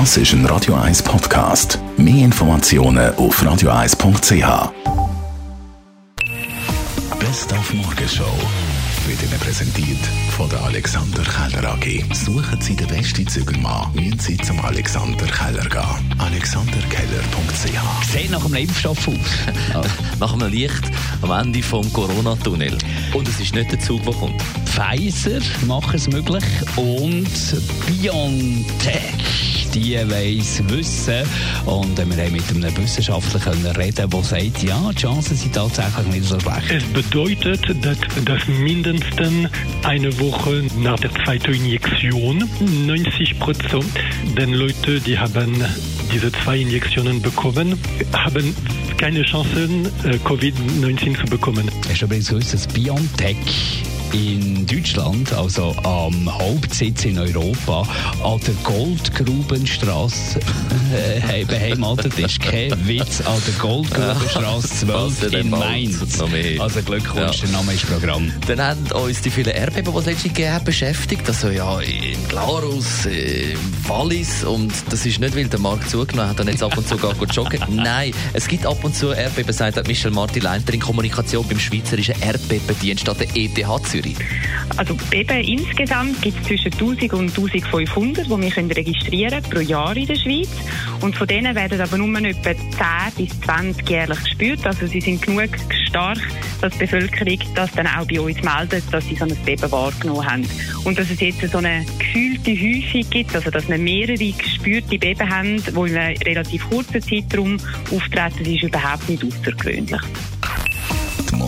Das ist ein Radio 1 Podcast. Mehr Informationen auf radio1.ch. Best auf Morgenshow wird Ihnen präsentiert von der Alexander Keller AG. Suchen Sie den besten Zügelmann, müssen Sie zum Alexander Keller gehen. alexanderkeller.ch Sieht nach einem Impfstoff aus. nach einem Licht am Ende vom Corona-Tunnel. Und es ist nicht der Zug, der kommt. Pfizer macht es möglich und BioNTech die weiss wissen. Und wir haben mit einem Wissenschaftler können reden, der sagt, ja, die Chancen sind tatsächlich nicht so schlecht. Es bedeutet, dass, dass mindestens eine Woche nach der zweiten Injektion 90 Prozent der Leute, die haben diese zwei Injektionen bekommen, haben keine Chancen, äh, Covid-19 zu bekommen. Hast du übrigens gewusst, dass BioNTech in Deutschland, also am Hauptsitz in Europa, an der Goldgrubenstraße äh, beheimatet ist. Kein Witz, an der Goldgrubenstraße 12 in Mainz. Also Glückwunsch, ja. der Name ist Programm. Dann haben uns die vielen Erdbeben, die es letztens gegeben beschäftigt. Also ja, in Glarus, in Wallis und das ist nicht, weil der Markt zugenommen hat und jetzt ab und zu gar gut joggen. Nein, es gibt ab und zu Erdbeben, sagt Michel Martin Leiter in Kommunikation beim Schweizerischen Erdbebendienst an der ETH Zürich. Zürich? Also eben insgesamt gibt es zwischen 1000 und 1500, die wir können pro Jahr in der Schweiz. Und von denen werden aber nur etwa 10 bis 20 jährlich gespürt. Also sie sind genug stark, dass die Bevölkerung das dann auch bei uns meldet, dass sie so ein Beben wahrgenommen haben. Und dass es jetzt so eine gefühlte Häufung gibt, also dass wir mehrere gespürte Beben haben, die in einem relativ kurzen Zeitraum auftreten, ist überhaupt nicht außergewöhnlich.